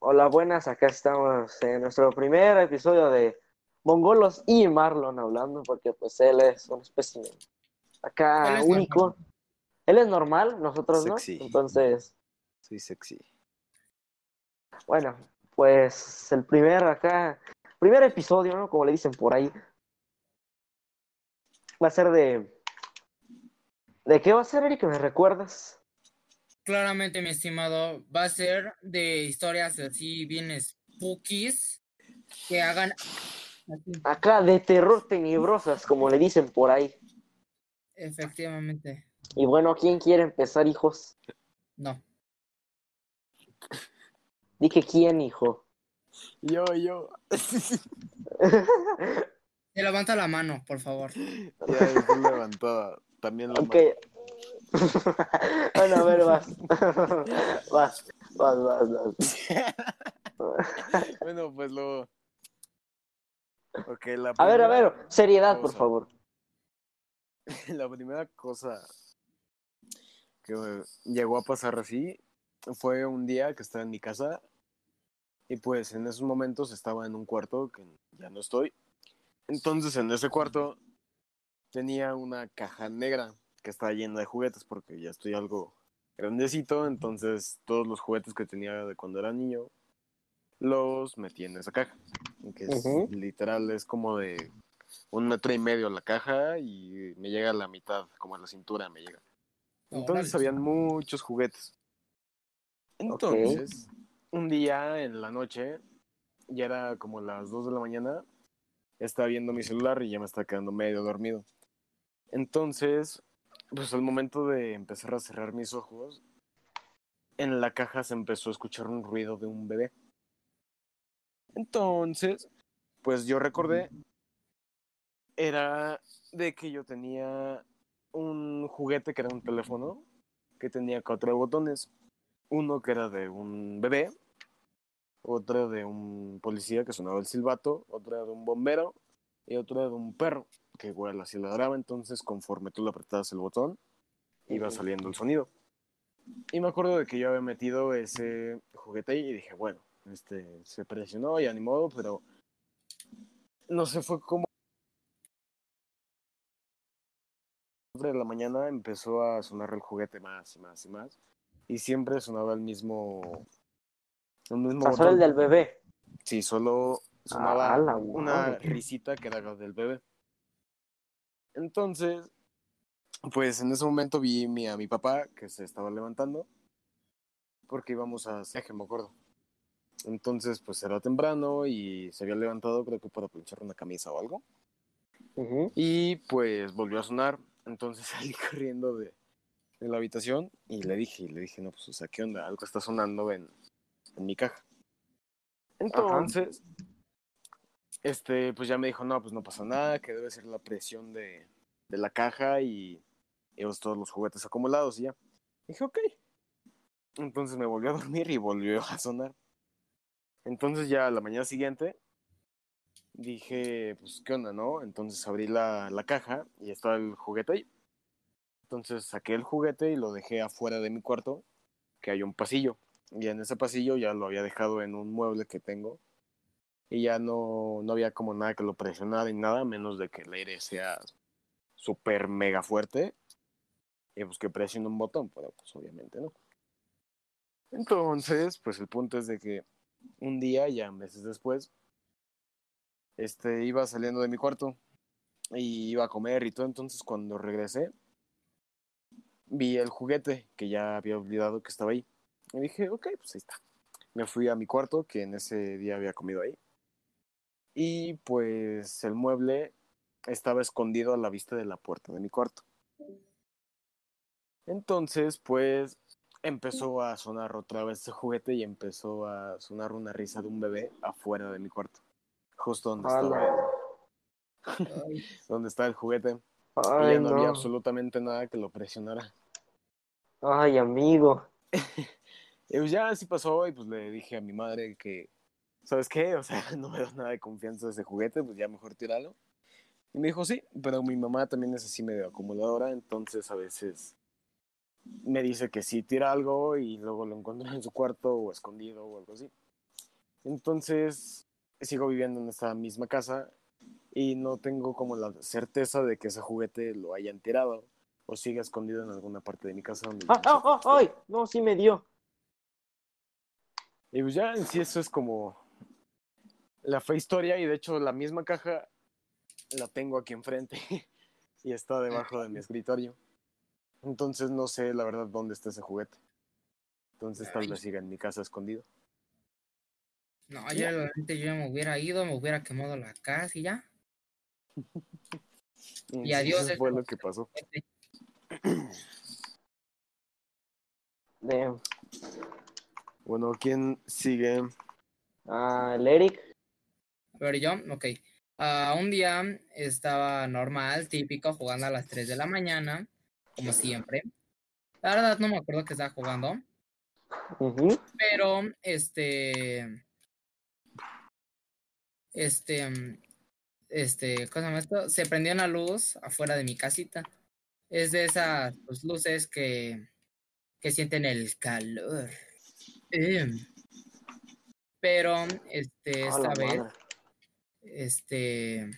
Hola, buenas. Acá estamos en nuestro primer episodio de Mongolos y Marlon hablando, porque pues él es un espécimen acá Él es único. normal. Él es normal, nosotros Sexy. no. Entonces, Soy sexy. bueno, pues el primer acá, primer episodio, ¿no? Como le dicen por ahí, va a ser de. ¿De qué va a ser, Eric? ¿Me recuerdas? Claramente, mi estimado, va a ser de historias así bien spookies que hagan Acá de terror tenebrosas, como le dicen por ahí. efectivamente. Y bueno, ¿quién quiere empezar, hijos? No. Dije quién, hijo. Yo, yo. Se levanta la mano, por favor. ya levantada. También la Ok. bueno, a ver, vas. vas, vas, vas, vas. Bueno, pues lo. Ok, la A ver, a ver, seriedad, por favor. La primera cosa que llegó a pasar así fue un día que estaba en mi casa y pues en esos momentos estaba en un cuarto que ya no estoy. Entonces en ese cuarto tenía una caja negra que estaba llena de juguetes porque ya estoy algo grandecito, entonces todos los juguetes que tenía de cuando era niño los metí en esa caja, que es Ujú. literal es como de un metro y medio la caja y me llega a la mitad, como a la cintura me llega. Entonces Órale. habían muchos juguetes. Entonces, un día en la noche, ya era como las 2 de la mañana, estaba viendo mi celular y ya me estaba quedando medio dormido. Entonces, pues al momento de empezar a cerrar mis ojos, en la caja se empezó a escuchar un ruido de un bebé. Entonces, pues yo recordé, era de que yo tenía un juguete que era un teléfono que tenía cuatro botones. Uno que era de un bebé, otro de un policía que sonaba el silbato, otro de un bombero y otro de un perro que igual así ladraba. Entonces, conforme tú le apretabas el botón, iba saliendo el sonido. Y me acuerdo de que yo había metido ese juguete ahí y dije, bueno, este se presionó y a ni modo, pero no sé, fue como de la mañana empezó a sonar el juguete más y más y más. Y siempre sonaba el mismo. El mismo solo el del bebé. Sí, solo sonaba Ah, una risita que era del bebé. Entonces, pues en ese momento vi a mi papá que se estaba levantando porque íbamos a me acuerdo. Entonces, pues era temprano y se había levantado, creo que para planchar una camisa o algo. Y pues volvió a sonar. Entonces salí corriendo de, de la habitación y le dije, y le dije, no, pues, o sea, ¿qué onda? Algo está sonando en, en mi caja. Entonces, este, pues ya me dijo, no, pues no pasa nada, que debe ser la presión de, de la caja y, pues, todos los juguetes acumulados y ya. Dije, ok. Entonces me volvió a dormir y volvió a sonar. Entonces ya la mañana siguiente dije, pues, ¿qué onda, no? Entonces abrí la, la caja y estaba el juguete ahí. Entonces saqué el juguete y lo dejé afuera de mi cuarto, que hay un pasillo. Y en ese pasillo ya lo había dejado en un mueble que tengo. Y ya no, no había como nada que lo presionara ni nada, menos de que el aire sea súper mega fuerte. Y pues que presione un botón, pero pues obviamente no. Entonces, pues el punto es de que un día, ya meses después, este, iba saliendo de mi cuarto y iba a comer y todo. Entonces, cuando regresé, vi el juguete que ya había olvidado que estaba ahí. Y dije, ok, pues ahí está. Me fui a mi cuarto, que en ese día había comido ahí. Y pues el mueble estaba escondido a la vista de la puerta de mi cuarto. Entonces, pues empezó a sonar otra vez ese juguete y empezó a sonar una risa de un bebé afuera de mi cuarto. Justo donde estaba donde estaba el juguete. y ya no, había no. absolutamente nada que lo presionara. Ay, amigo. Y pues ya así pasó y pues le dije a mi madre que, ¿sabes qué? O sea, no me da nada de confianza de ese juguete, pues ya mejor tíralo. Y me dijo, sí, pero mi mamá también es así medio acumuladora, entonces a veces me dice que sí tira algo y luego lo encuentro en su cuarto o escondido o algo así. Entonces, sigo viviendo en esta misma casa y no tengo como la certeza de que ese juguete lo hayan tirado o siga escondido en alguna parte de mi casa. Donde ¡Ah, ah, ah, ay! No, sí me dio. Y pues ya en sí eso es como la fe historia y de hecho la misma caja la tengo aquí enfrente y está debajo de mi escritorio. Entonces no sé la verdad dónde está ese juguete. Entonces tal vez siga en mi casa escondido. No, yo realmente yo me hubiera ido, me hubiera quemado la casa y ya. Y adiós, Eso es fue como lo que pasó. De, Bueno, ¿quién sigue? ah, el Eric. Ver, yo, ok. Ah, un día estaba normal, típico, jugando a las 3 de la mañana, como siempre. La verdad no me acuerdo que estaba jugando, pero este. Este. Este, ¿cómo se llama esto? Se prendió una luz afuera de mi casita. Es de esas pues, luces que, que sienten el calor. Em. Pero, este, esta vez. madre. Este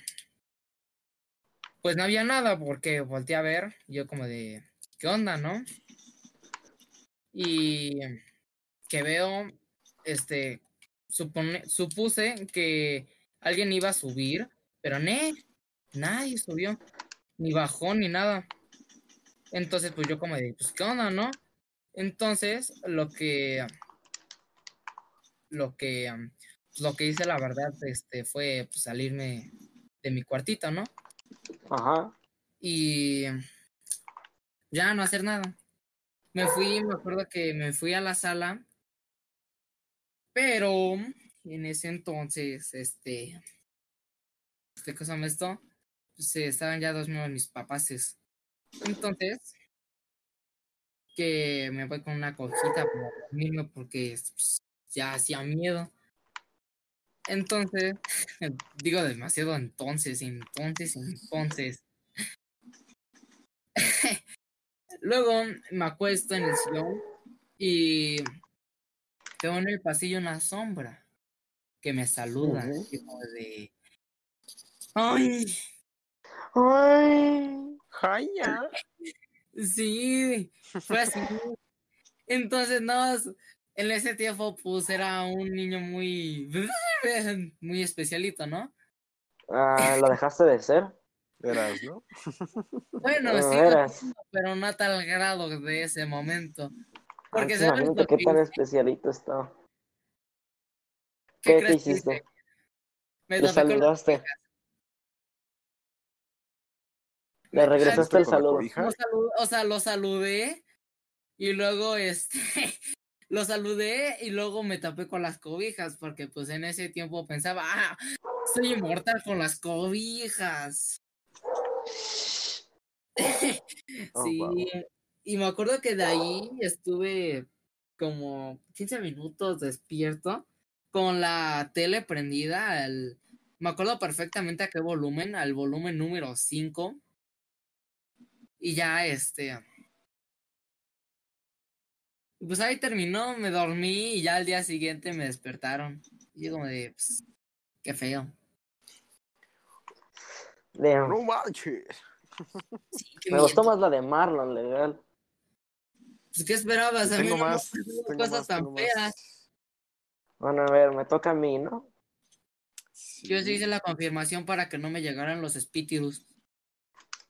pues no había nada porque volteé a ver yo como de qué onda no y que veo este supone, supuse que alguien iba a subir pero ne nadie subió ni bajó ni nada. Entonces pues yo como de pues qué onda no entonces lo que lo que lo que hice la verdad este fue pues, salirme de mi cuartito no Ajá. y ya no hacer nada. Me fui, me acuerdo que me fui a la sala, pero en ese entonces, este, este cosa me esto, pues estaban ya dormidos mis papaces. Entonces, que me voy con una cojita para dormirme porque pues, ya hacía miedo. Entonces, digo demasiado entonces, entonces, entonces. Luego me acuesto en el sillón y veo en el pasillo una sombra que me saluda. Como de. ¡Ay! Ay. ¡Jaya! Sí, fue así. Entonces, no, en ese tiempo, pues era un niño muy. muy especialito, ¿no? Ah, ¿Lo dejaste de ser? Verás, ¿no? Bueno, sí, eras. pero no a tal grado de ese momento. Porque, Ah, ¿sabes lo qué que tan hice? especialito estaba. ¿Qué ¿Qué te que hiciste? Me Le saludaste. Le regresaste el saludo. cobija? Lo salu- o sea, lo saludé y luego este lo saludé y luego me tapé con las cobijas porque pues en ese tiempo pensaba, ah, soy inmortal con las cobijas. Oh, sí, wow. y me acuerdo que de ahí estuve como 15 minutos despierto con la tele prendida, al- me acuerdo perfectamente a qué volumen, al volumen número 5. Y ya este pues ahí terminó, me dormí y ya al día siguiente me despertaron. Y yo como de pues, qué feo. Damn. ¡No manches! Sí, Me gustó más la de Marlon, legal. Pues, ¿qué esperabas? A mí Tengo no me más. Tengo cosas más, tan más. feas. Bueno, a ver, me toca a mí, ¿no? Yo sí hice la confirmación para que no me llegaran los espíritus.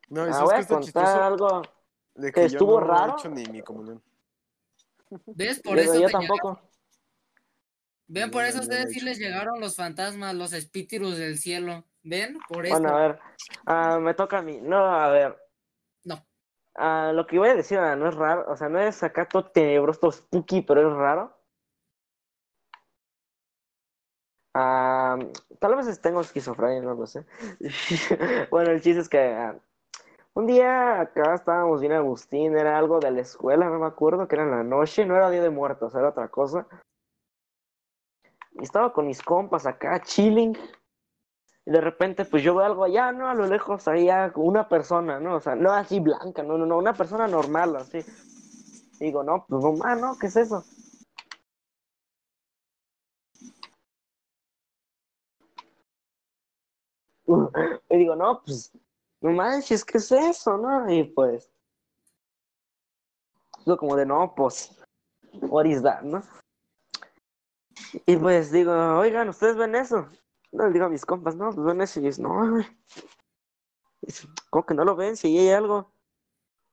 No, ¿y Ah, sabes voy qué a contar chistoso? algo De que estuvo no raro. he hecho ni mi comunión. ¿Ves? Por Yo, eso yo te llegaron- tampoco. Ven, por eso a ustedes sí les llegaron los fantasmas, los espíritus del cielo. ¿Ven? Por eso. Bueno, a ver. Ah, me toca a mí. No, a ver. No. Ah, lo que voy a decir ah, no es raro. O sea, no es acá todo tenebroso, todo spooky, pero es raro. Tal vez tengo esquizofrenia, no lo sé. bueno, el chiste es que un día acá estábamos bien Agustín, era algo de la escuela, no me acuerdo, que era en la noche, no era Día de Muertos, era otra cosa. Y estaba con mis compas acá, chilling. Y de repente, pues yo veo algo allá, ¿no? A lo lejos, allá, una persona, ¿no? O sea, no así blanca, no, no, no, una persona normal, así. Digo, no, pues no, no, ¿qué es eso? Y digo, no, pues no manches, ¿qué es eso, no? Y pues, digo como de, no, pues, what is that, ¿no? Y pues digo, oigan, ¿ustedes ven eso? No, le digo a mis compas, no, pues ven eso. Y dicen, no, güey. Dice, ¿Cómo que no lo ven? Si hay algo.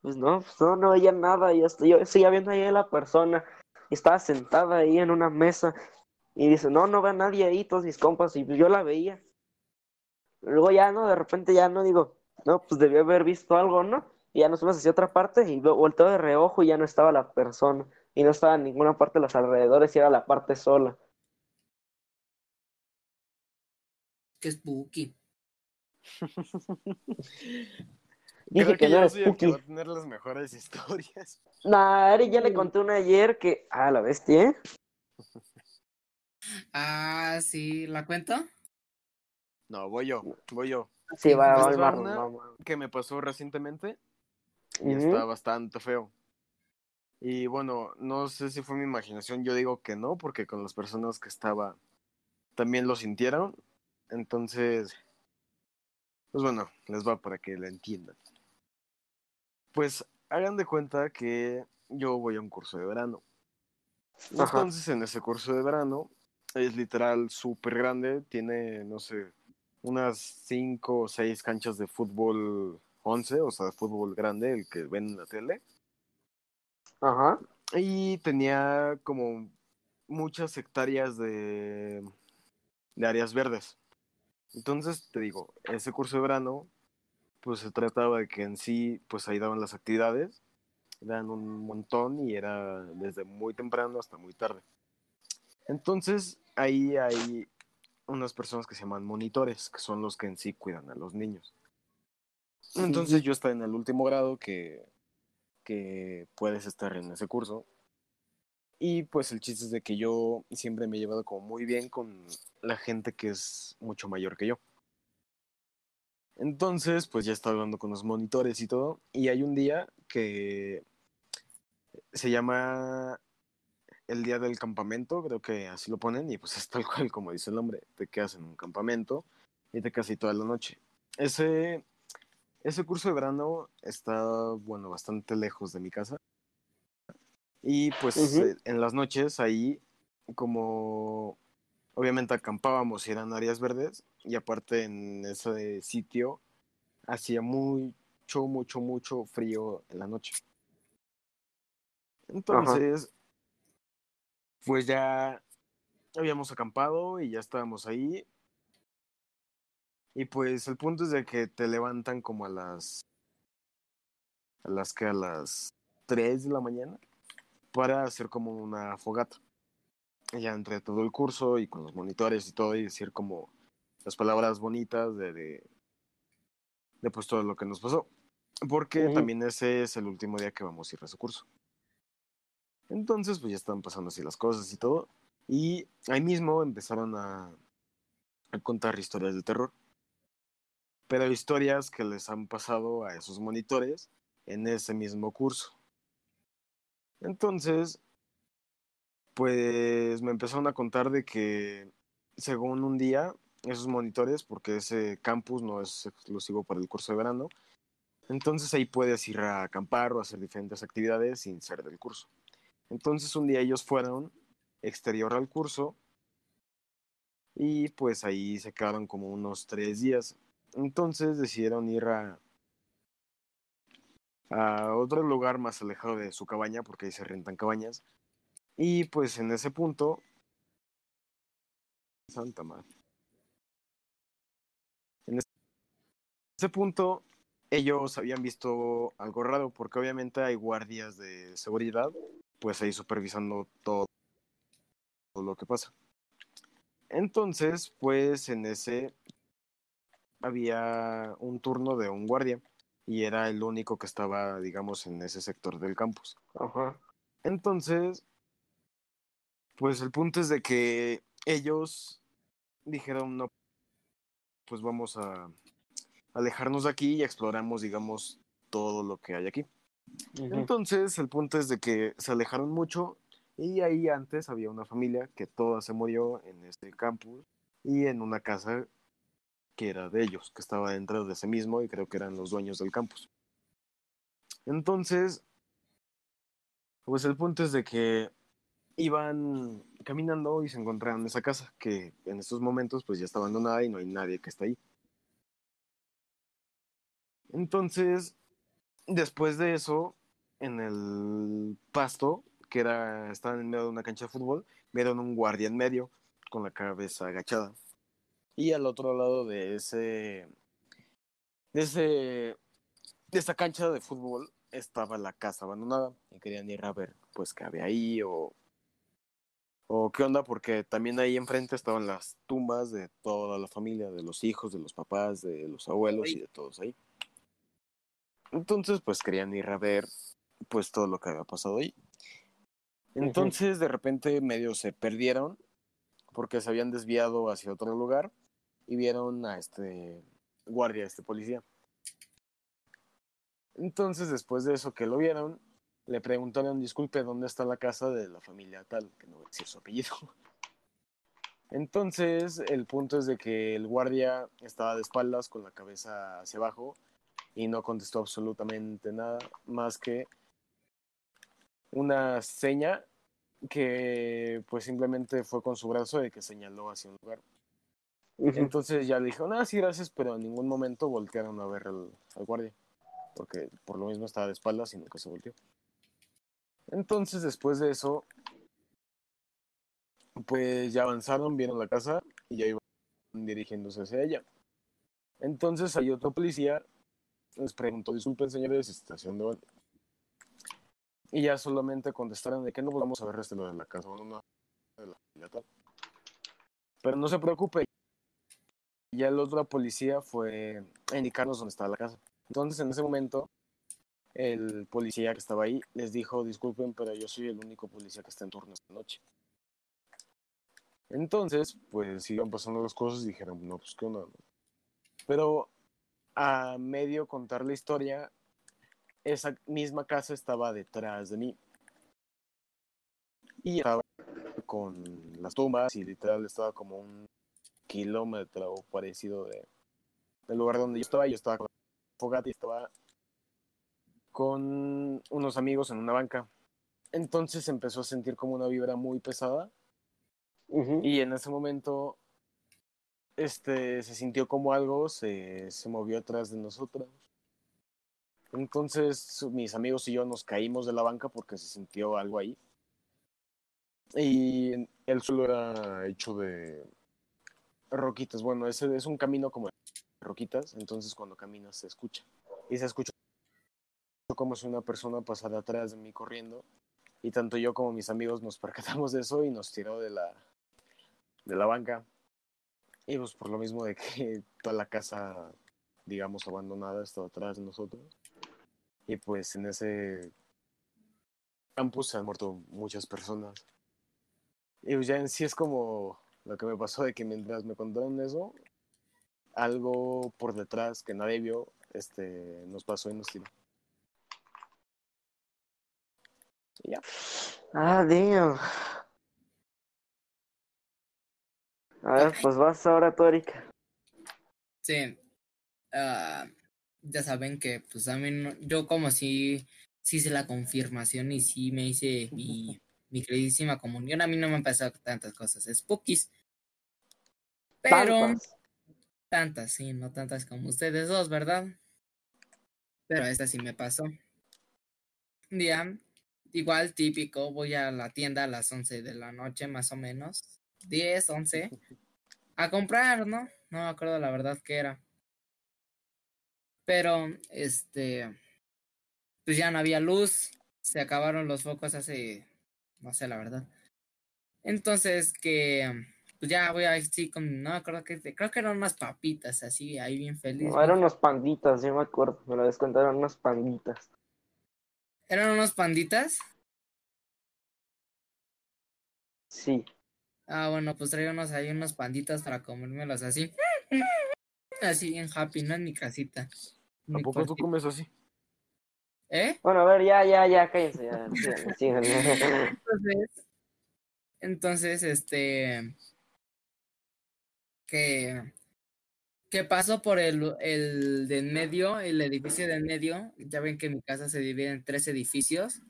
Pues no, pues no, no veía nada. Y hasta yo seguía viendo ahí a la persona. Y estaba sentada ahí en una mesa. Y dice, no, no ve a nadie ahí, todos mis compas. Y yo la veía. Luego ya, ¿no? De repente ya no digo, no, pues debió haber visto algo, ¿no? Y ya nos fuimos hacia otra parte y volteo de reojo y ya no estaba la persona. Y no estaba en ninguna parte de los alrededores y era la parte sola. Qué spooky. Dije Creo que, que no yo era soy el que spooky. va a tener las mejores historias. Nah, Ari ya le conté una ayer que. Ah, la bestia, ¿eh? Ah, sí, ¿la cuento? No, voy yo, voy yo. Sí, va, va, va. Que me pasó recientemente y Ujú. está bastante feo. Y bueno, no sé si fue mi imaginación, yo digo que no, porque con las personas que estaba también lo sintieron. Entonces, pues bueno, les va para que la entiendan. Pues hagan de cuenta que yo voy a un curso de verano. Ajá. Entonces, en ese curso de verano es literal súper grande, tiene, no sé, unas cinco o seis canchas de fútbol 11, o sea, de fútbol grande, el que ven en la tele. Ajá. Y tenía como muchas hectáreas de, de áreas verdes. Entonces, te digo, ese curso de verano, pues se trataba de que en sí, pues ahí daban las actividades, eran un montón y era desde muy temprano hasta muy tarde. Entonces, ahí hay unas personas que se llaman monitores, que son los que en sí cuidan a los niños. Entonces, yo estaba en el último grado que, que puedes estar en ese curso. Y pues el chiste es de que yo siempre me he llevado como muy bien con la gente que es mucho mayor que yo. Entonces, pues ya estaba hablando con los monitores y todo. Y hay un día que se llama el día del campamento, creo que así lo ponen, y pues es tal cual como dice el nombre. Te quedas en un campamento y te quedas ahí toda la noche. Ese, ese curso de verano está, bueno, bastante lejos de mi casa. Y pues eh, en las noches ahí, como obviamente acampábamos y eran áreas verdes, y aparte en ese sitio hacía mucho, mucho, mucho frío en la noche. Entonces, pues ya habíamos acampado y ya estábamos ahí. Y pues el punto es de que te levantan como a las a las que a las 3 de la mañana para hacer como una fogata. Y ya entre todo el curso y con los monitores y todo y decir como las palabras bonitas de, de, de pues todo lo que nos pasó. Porque también ese es el último día que vamos a ir a ese curso. Entonces, pues ya estaban pasando así las cosas y todo. Y ahí mismo empezaron a, contar historias de terror. Pero historias que les han pasado a esos monitores en ese mismo curso. Entonces, pues me empezaron a contar de que según un día, esos monitores, porque ese campus no es exclusivo para el curso de verano, entonces ahí puedes ir a acampar o hacer diferentes actividades sin ser del curso. Entonces un día ellos fueron exterior al curso y pues ahí se quedaron como unos tres días. Entonces decidieron ir a, otro lugar más alejado de su cabaña porque ahí se rentan cabañas. Y pues en ese punto... Santa madre. En ese punto ellos habían visto algo raro porque obviamente hay guardias de seguridad pues ahí supervisando todo lo que pasa. Entonces, pues en ese había un turno de un guardia y era el único que estaba, digamos, en ese sector del campus. Ajá. Entonces, pues el punto es de que ellos dijeron, no, pues vamos a alejarnos de aquí y exploramos, digamos, todo lo que hay aquí. Entonces, el punto es de que se alejaron mucho y ahí antes había una familia que toda se murió en este campus y en una casa que era de ellos, que estaba dentro de ese mismo y creo que eran los dueños del campus. Entonces, pues el punto es de que iban caminando y se encontraron esa casa, que en estos momentos pues ya está abandonada y no hay nadie que está ahí. Entonces, después de eso, en el pasto, que era, estaba en medio de una cancha de fútbol, vieron un guardia en medio con la cabeza agachada. Y al otro lado de ese, de ese, de esa cancha de fútbol estaba la casa abandonada y querían ir a ver pues qué había ahí o o qué onda porque también ahí enfrente estaban las tumbas de toda la familia, de los hijos, de los papás, de los abuelos y de todos ahí. Entonces pues querían ir a ver pues todo lo que había pasado ahí. Entonces de repente medio se perdieron porque se habían desviado hacia otro lugar y vieron a este guardia, a este policía. Entonces, después de eso que lo vieron, le preguntaron, disculpe, ¿dónde está la casa de la familia tal? Que no voy a decir su apellido. Entonces, el punto es de que el guardia estaba de espaldas con la cabeza hacia abajo y no contestó absolutamente nada más que una seña que pues simplemente fue con su brazo de que señaló hacia un lugar. Entonces ya le dijo, ah, sí, gracias, pero en ningún momento voltearon a ver al, al guardia porque por lo mismo estaba de espaldas y nunca se volteó. Entonces, después de eso, pues ya avanzaron, vieron la casa y ya iban dirigiéndose hacia ella. Entonces, hay otro policía, les preguntó, disculpen señores, estación de Y ya solamente contestaron de que no volvamos a ver este lo de la casa, no, de la Pero no se preocupe, ya el otro policía fue a indicarnos dónde estaba la casa. Entonces, en ese momento, el policía que estaba ahí les dijo, disculpen, pero yo soy el único policía que está en turno esta noche. Entonces, pues iban pasando las cosas y dijeron, no, pues qué onda. Pero a medio contar la historia, esa misma casa estaba detrás de mí. Y estaba con las tumbas y literal estaba como un kilómetro parecido de, del lugar donde yo estaba. Yo estaba con fogata y estaba con unos amigos en una banca. Entonces empezó a sentir como una vibra muy pesada. Y en ese momento este, se sintió como algo se, se movió atrás de nosotros. Entonces mis amigos y yo nos caímos de la banca porque se sintió algo ahí. Y el suelo era hecho de roquitas. Bueno, ese es un camino como roquitas, entonces cuando caminas se escucha. Y se escucha como si una persona pasara atrás de mí corriendo. Y tanto yo como mis amigos nos percatamos de eso y nos tiró de la, de la banca. Y pues por lo mismo de que toda la casa, digamos, abandonada estaba atrás de nosotros. Y pues en ese campus se han muerto muchas personas. Y pues ya en sí es como lo que me pasó de que mientras me contaron eso, algo por detrás que nadie vio, este, nos pasó y nos tiró. Y ya. Ah, damn. A ver, pues vas ahora, Tórica. Sí. Ah, ya saben que, pues a mí, no, yo como si, si hice la confirmación y sí me hice mi, mi queridísima comunión, a mí no me han pasado tantas cosas spookies. Pero... Tantas. Tantas, sí, no tantas como ustedes dos, ¿verdad? Pero esta sí me pasó. Un día, igual típico, voy a la tienda a las 11 de la noche, más o menos. 10, 11. A comprar, ¿no? No me acuerdo la verdad que era. Pero, este, pues ya no había luz. Se acabaron los focos hace, no sé la verdad. Entonces, que pues ya voy a así con, no me acuerdo que, creo que eran unas papitas así, ahí bien feliz. No, eran unos panditas, yo me acuerdo, me lo descontaron unas panditas. ¿Eran unos panditas? Sí. Ah, bueno, pues traía unos ahí unos panditas para comérmelos así. Así en happy, ¿no? En mi casita. ¿A poco tú comes así? ¿Eh? Bueno, a ver, ya, ya, ya, cállense, ya. Entonces, entonces, este, que que paso por el, el de en medio, el edificio de en medio. Ya ven que mi casa se divide en tres edificios.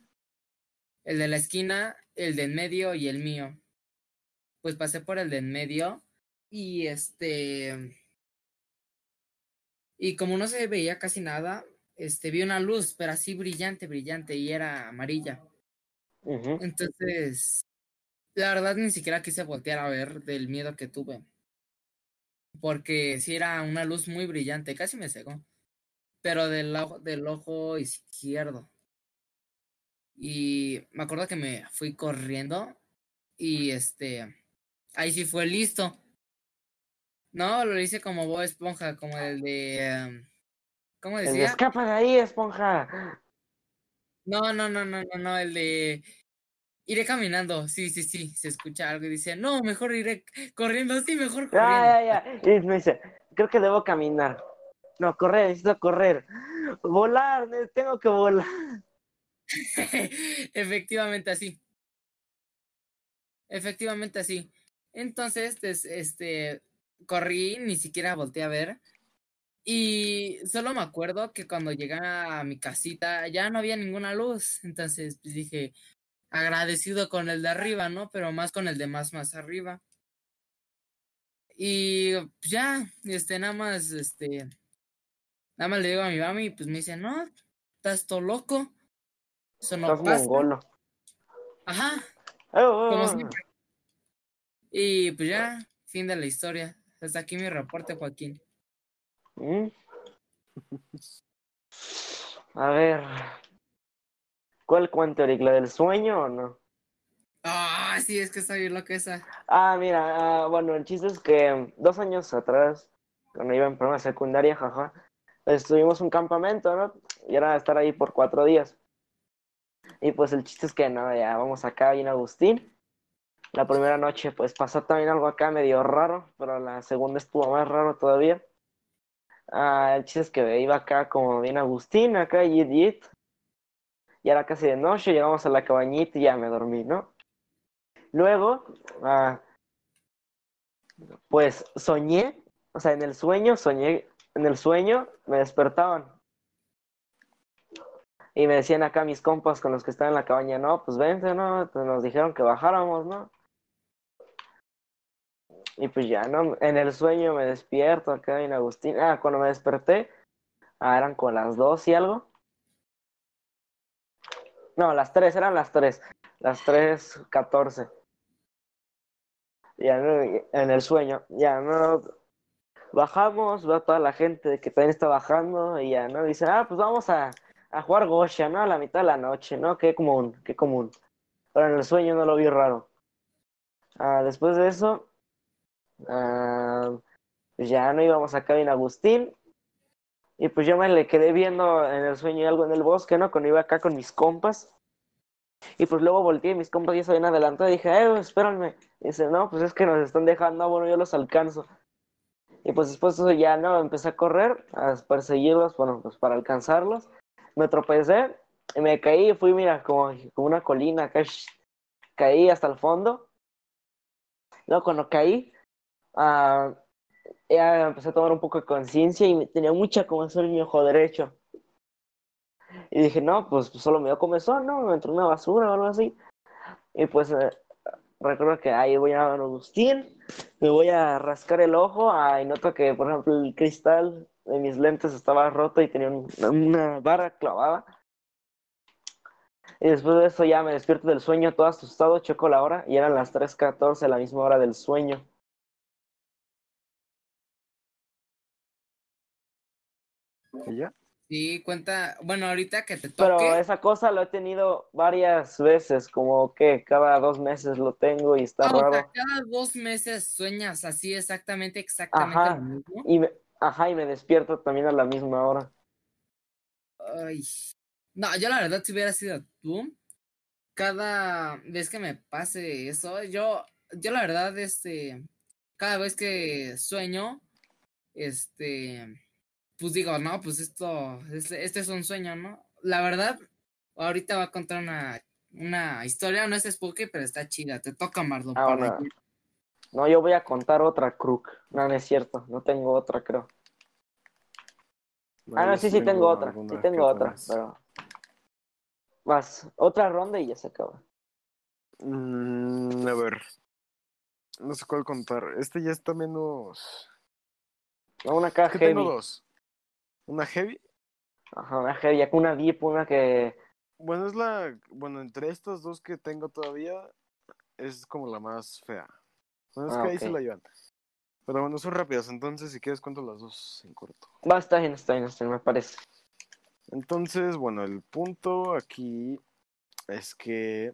El de la esquina, el de en medio y el mío. Pues pasé por el de en medio y este... Y como no se veía casi nada, este, vi una luz, pero así brillante, brillante, y era amarilla. Entonces, la verdad ni siquiera quise voltear a ver del miedo que tuve. Porque si era una luz muy brillante, casi me cegó. Pero del ojo, del ojo izquierdo. Y me acuerdo que me fui corriendo. Y este. Ahí sí fue listo. No, lo hice como Bob Esponja, como el de. Em, ¿Cómo decía? escapa de ahí, Esponja. No, no, no, no, no, no, el de iré caminando. Sí, sí, sí, se escucha algo y dice, no, mejor iré corriendo, sí, mejor corriendo. Ya, ya, ya. Y me dice, creo que debo caminar. No, correr, necesito correr. Volar, tengo que volar. Efectivamente así. Efectivamente así. Entonces, este, corrí, ni siquiera volteé a ver. Y solo me acuerdo que cuando llegué a mi casita ya no había ninguna luz. Entonces pues dije, agradecido con el de arriba, ¿no? Pero más con el de más más arriba. Y pues, ya, este, nada más, este, nada más le digo a mi mami, pues me dice, no, estás todo loco. Eso no estás pasa. Ajá. Oh, oh, como oh. siempre. Y pues ya, fin de la historia. Hasta aquí mi reporte, Joaquín. Mm. A ver, ¿Cuál cuento, Eric? ¿La del sueño o no? Ah, sí, es que está bien lo que esa. Ah, mira, ah, bueno, el chiste es que dos años atrás, cuando iba en primera secundaria, jaja, estuvimos un campamento, ¿no? Y era estar ahí por cuatro días. Y pues el chiste es que, no, ya vamos acá en Agustín. La primera noche, pues pasó también algo acá medio raro, pero la segunda estuvo más raro todavía. Ah, el chiste es que iba acá como bien Agustín, acá, yit yit ya era casi de noche, llegamos a la cabañita y ya me dormí, ¿no? Luego, ah, pues soñé, o sea, en el sueño, soñé, en el sueño me despertaban. Y me decían acá mis compas con los que estaban en la cabaña, no, pues vente, ¿no? Pues nos dijeron que bajáramos, ¿no? Y pues ya, ¿no? En el sueño me despierto acá en Agustín. Ah, cuando me desperté, ah, eran con las dos y algo. No, las tres, eran las tres. Las tres, catorce. Ya en el sueño, ya no. Bajamos, va toda la gente que también está bajando y ya, ¿no? Dice, ah, pues vamos a, a jugar Gosha, ¿no? A la mitad de la noche, ¿no? Qué común, qué común. Pero en el sueño no lo vi raro. Ah, después de eso, pues ya no íbamos acá en Agustín y pues yo me le quedé viendo en el sueño algo en el bosque, ¿no? Cuando iba acá con mis compas. Y pues luego volteé, mis compas ya se ven adelante y dije, eh, espérenme. Y dice, no, pues es que nos están dejando, ah, bueno, yo los alcanzo. Y pues después ya no, empecé a correr, a perseguirlos, bueno, pues para alcanzarlos. Me tropecé y me caí, fui, mira, como, como una colina caí hasta el fondo. Luego cuando caí, uh, ya empecé a tomar un poco de conciencia y tenía mucha comezón en mi ojo derecho. Y dije, no, pues, solo me dio comezón, ¿no? Me entró una basura o algo así. Y pues eh, recuerdo que ahí voy a Agustín, me voy a rascar el ojo, y noto que, por ejemplo, el cristal de mis lentes estaba roto y tenía una barra clavada. Y después de eso ya me despierto del sueño todo asustado, choco la hora y eran las 3.14, la misma hora del sueño. Sí, cuenta, bueno, ahorita que te toque. Pero esa cosa lo he tenido varias veces, como que cada dos meses lo tengo y está raro. cada dos meses sueñas así exactamente, exactamente ajá, lo mismo. Y me, ajá, y me despierto también a la misma hora. Ay. No, yo la verdad si hubiera sido tú, cada vez que me pase eso, yo, yo la verdad, este, cada vez que sueño, este pues digo, no, pues esto, este, este, es un sueño, ¿no? La verdad, ahorita va a contar una, una historia, no es spooky, pero está chida. Te toca, Marlon. Ah, No, yo voy a contar otra crook. No, no es cierto. No tengo otra, creo. Ah, no, sí, sí tengo otra. Sí tengo otra. más. Pero... Vas, otra ronda y ya se acaba. Mm, a ver. No sé cuál contar. Este ya está menos. No, una caja ¿Qué heavy. tengo dos? ¿Una heavy? Ajá, una heavy. ya con Una deep, una que. Bueno, es la. Bueno, entre estas dos que tengo todavía, es como la más fea. Bueno, es Ah, que ahí se la llevan. Pero bueno, son rápidas, entonces si quieres cuento las dos en corto. Va, está bien, está bien, está bien, me parece. Entonces, bueno, el punto aquí es que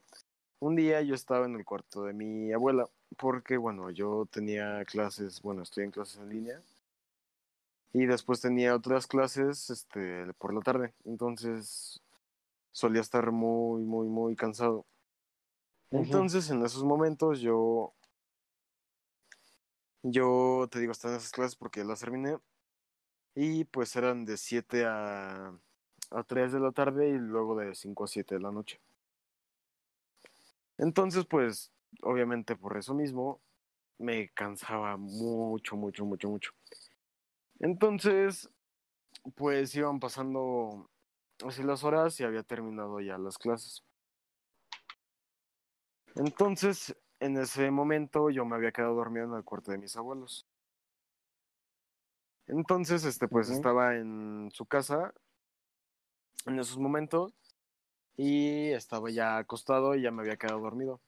un día yo estaba en el cuarto de mi abuela, porque bueno, yo tenía clases, bueno, estoy en clases en línea. Y después tenía otras clases este, por la tarde. Entonces solía estar muy, muy, muy cansado. Entonces, en esos momentos yo, yo te digo, estaba en esas clases porque las terminé. Y pues eran de 7 a, a 3 de la tarde y luego de 5 a 7 de la noche. Entonces, pues, obviamente por eso mismo, me cansaba mucho, mucho, mucho, mucho. Entonces, pues iban pasando así las horas y había terminado ya las clases. Entonces, en ese momento yo me había quedado dormido en el cuarto de mis abuelos. Entonces, este, pues estaba en su casa en esos momentos y estaba ya acostado y ya me había quedado dormido.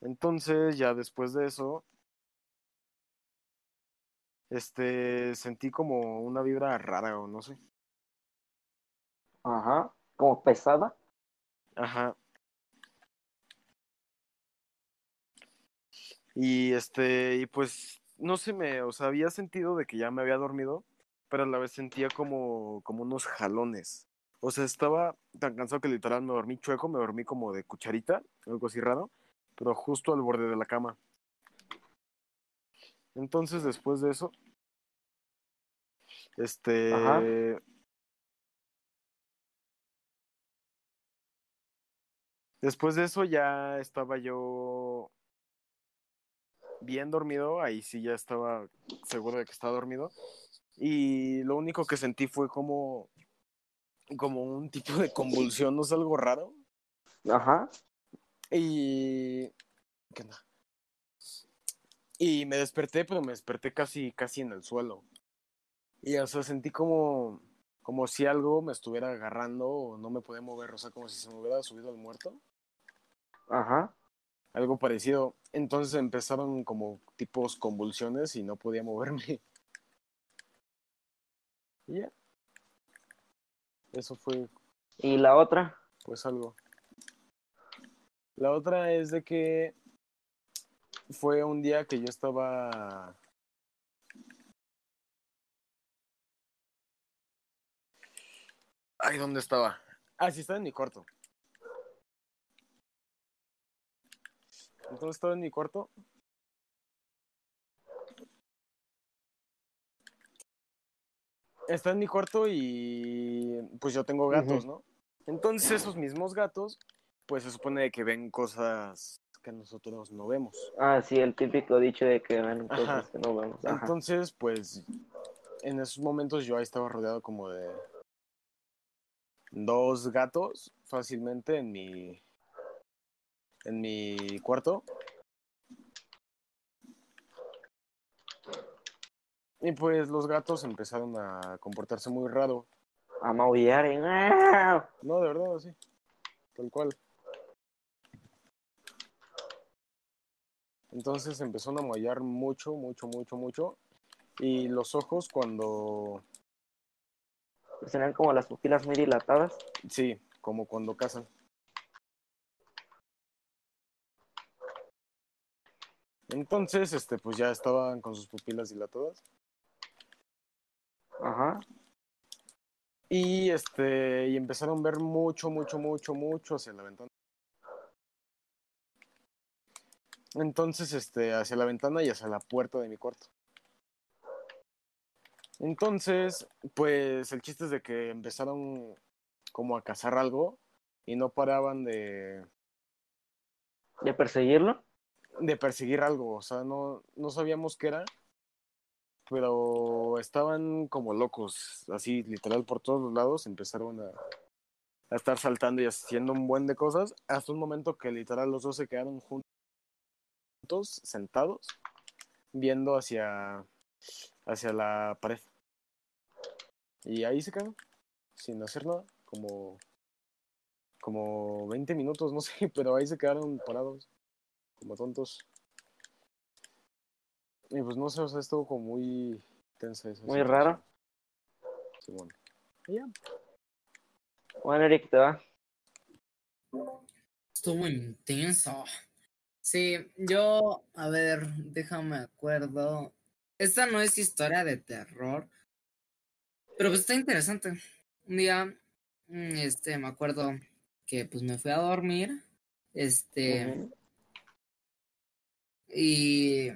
Entonces, ya después de eso, este, sentí como una vibra rara o no sé. Ajá, como pesada. Ajá. Y este, y pues, no sé, me, o sea, había sentido de que ya me había dormido, pero a la vez sentía como, como unos jalones. O sea, estaba tan cansado que literal me dormí chueco, me dormí como de cucharita, algo así raro, pero justo al borde de la cama. Entonces, después de eso, este, Ajá. después de eso ya estaba yo bien dormido, ahí sí ya estaba seguro de que estaba dormido. Y lo único que sentí fue como, como un tipo de convulsión, no es algo raro. Ajá. Y. ¿Qué onda? Y me desperté, pero me desperté casi, casi en el suelo. Y o sea, sentí como, como si algo me estuviera agarrando o no me podía mover, o sea, como si se me hubiera subido al muerto. Ajá. Algo parecido. Entonces empezaron como tipos convulsiones y no podía moverme. Y ya. Eso fue ¿Y la otra? pues algo. La otra es de que fue un día que yo estaba Ay, ¿dónde estaba? Ah, sí, estaba en mi cuarto. Entonces estaba en mi cuarto. Está en mi cuarto y pues yo tengo gatos. ¿no? Entonces esos mismos gatos, pues se supone que ven cosas que nosotros no vemos. Ah, sí, el típico dicho de que ven cosas Ajá. que no vemos. Ajá. Entonces, pues, en esos momentos yo ahí estaba rodeado como de dos gatos fácilmente en mi en mi cuarto. Y pues los gatos empezaron a comportarse muy raro. A maullar y... ¡ah! No, de verdad, así. Tal cual. Entonces empezaron a mollar mucho, mucho, mucho, mucho. Y los ojos cuando... Pues tenían como las pupilas muy dilatadas. Sí, como cuando cazan. Entonces, este, pues ya estaban con sus pupilas dilatadas. Ajá. Y este, y empezaron a ver mucho, mucho, mucho, mucho hacia la ventana. Entonces, este, hacia la ventana y hacia la puerta de mi cuarto. Entonces, pues el chiste es de que empezaron como a cazar algo y no paraban de, ¿De perseguirlo? de perseguir algo, o sea, no, no sabíamos qué era, pero estaban como locos, así literal por todos los lados, empezaron a, a estar saltando y haciendo un buen de cosas, hasta un momento que literal los dos se quedaron juntos, sentados, viendo hacia, hacia la pared. Y ahí se quedaron, sin hacer nada, como, como 20 minutos, no sé, pero ahí se quedaron parados, como tontos. Y pues no sé, o sea, estuvo como muy tensa Muy raro. Sí, bueno. Y ya. Bueno, Eric, te va. Estuvo intenso. Sí, yo, a ver, déjame acuerdo. Esta no es historia de terror, pero pues está interesante. Un día, mm, este, me acuerdo que pues me fui a dormir, este, y,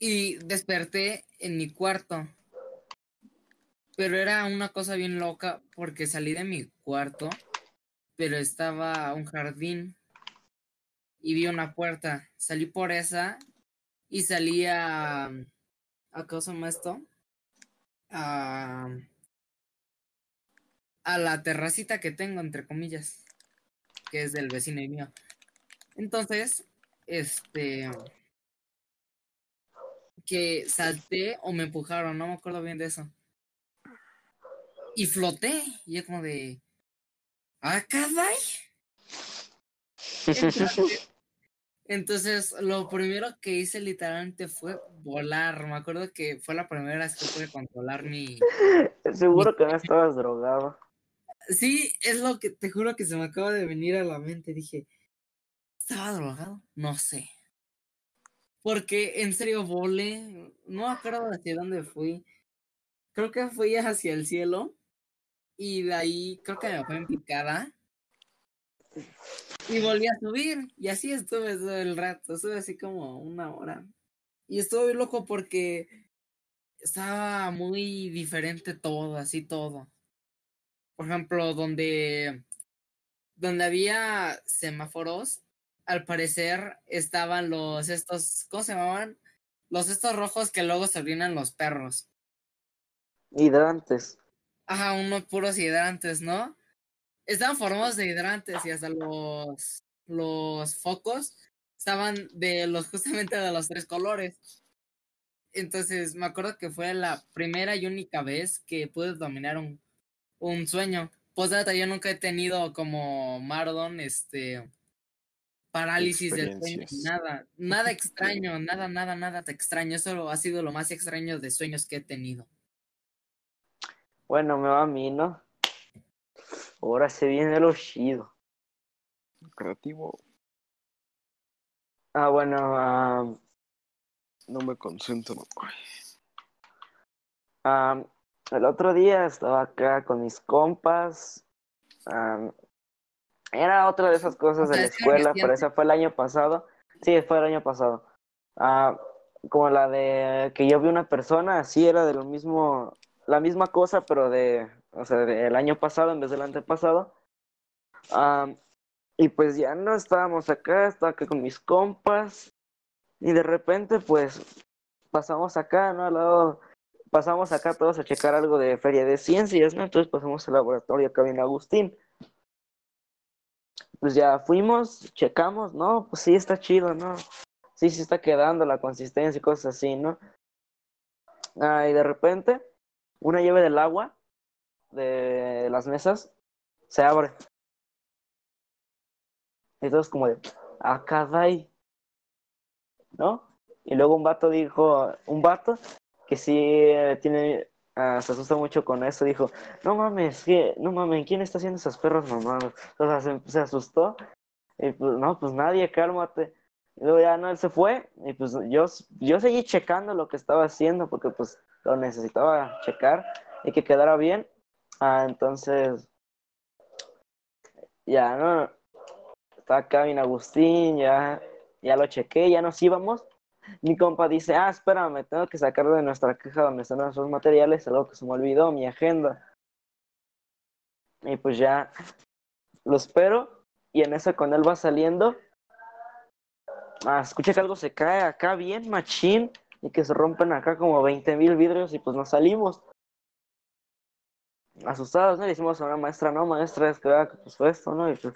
y desperté en mi cuarto. Pero era una cosa bien loca porque salí de mi cuarto, pero estaba un jardín y vi una puerta. Salí por esa y salí a... ¿A qué se llama esto? A, a la terracita que tengo, entre comillas, que es del vecino y mío. Entonces, este... Que salté o me empujaron, no me acuerdo bien de eso. Y floté, y yo como de... ¡Ah, caray! Entonces, entonces, lo primero que hice literalmente fue volar. Me acuerdo que fue la primera vez que pude controlar mi... Seguro que no estabas drogado. Sí, es lo que te juro que se me acaba de venir a la mente. Dije, ¿estaba drogado? No sé. Porque en serio volé, no me acuerdo hacia dónde fui. Creo que fui hacia el cielo. Y de ahí creo que me fue en picada. Y volví a subir. Y así estuve todo el rato. Estuve así como una hora. Y estuve muy loco porque estaba muy diferente todo, así todo. Por ejemplo, donde, donde había semáforos, al parecer estaban los estos, ¿cómo se llamaban? Los estos rojos que luego se orinan los perros. Hidrantes. Ajá, unos puros hidrantes, ¿no? Estaban formados de hidrantes y hasta los, los focos estaban de los justamente de los tres colores. Entonces me acuerdo que fue la primera y única vez que pude dominar un, un sueño. Posdata, yo nunca he tenido como Mardon, este parálisis del sueño, nada, nada extraño, nada, nada, nada te extraño. Eso ha sido lo más extraño de sueños que he tenido. Bueno, me va a mí, ¿no? Ahora se viene lo chido. Creativo. Ah, bueno, ah, No me concentro. Ah, el otro día estaba acá con mis compas. ah, era otra de esas cosas de la ¿Ustedes qué escuela, pero esa fue el año pasado. Sí, fue el año pasado. Ah, como la de que yo vi una persona, así era de lo mismo, la misma cosa, pero de, o sea, del año pasado en vez del antepasado. Ah, y pues ya no estábamos acá, estaba acá con mis compas. Y de repente, pues, pasamos acá, ¿no? Al lado, pasamos acá todos a checar algo de feria de ciencias, ¿no? Entonces pasamos al laboratorio acá en Agustín. Pues ya fuimos, checamos, ¿no? Pues sí, está chido, ¿no? Sí, sí está quedando la consistencia y cosas así, ¿no? Ah, y de repente, una llave del agua de las mesas se abre. Y todos como de, ah, caray, ¿no? Y luego un vato dijo, un vato que sí eh, tiene, ah, se asusta mucho con eso, dijo, no mames, ¿qué? no mames, ¿quién está haciendo esas perras mamadas? O sea, se, se asustó, y pues, no, pues nadie, cálmate. Y luego ya no, él se fue, y pues yo, yo seguí checando lo que estaba haciendo, porque pues lo necesitaba checar y que quedara bien. Ah, entonces, ya, ¿no? Estaba acá Agustín, ya, ya lo chequé, ya nos íbamos. Mi compa dice, ah, espérame, tengo que sacar de nuestra caja donde están nuestros materiales, algo que se me olvidó, mi agenda. Y pues ya lo espero, y en eso cuando él va saliendo, ah, escuché que algo se cae acá bien, machín, y que se rompen acá como 20 mil vidrios y pues nos salimos. Asustados, ¿no? Le decimos a una maestra, no, maestra, es que vea que pues fue esto, ¿no? Y pues,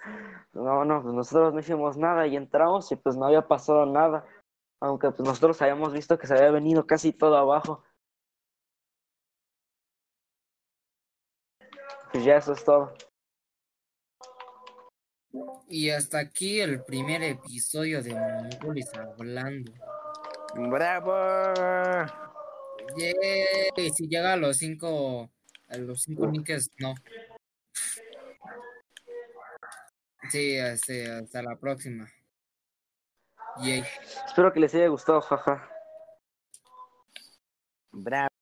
no, no, pues nosotros no hicimos nada y entramos y pues no había pasado nada. Aunque pues nosotros habíamos visto que se había venido casi todo abajo. Pues ya eso es todo. Y hasta aquí el primer episodio de Mongolis hablando. ¡Bravo! Yay, si llega a los cinco, a los cinco links, no. Sí, este, hasta la próxima. Yay. Espero que les haya gustado, jaja. ¡Bravo!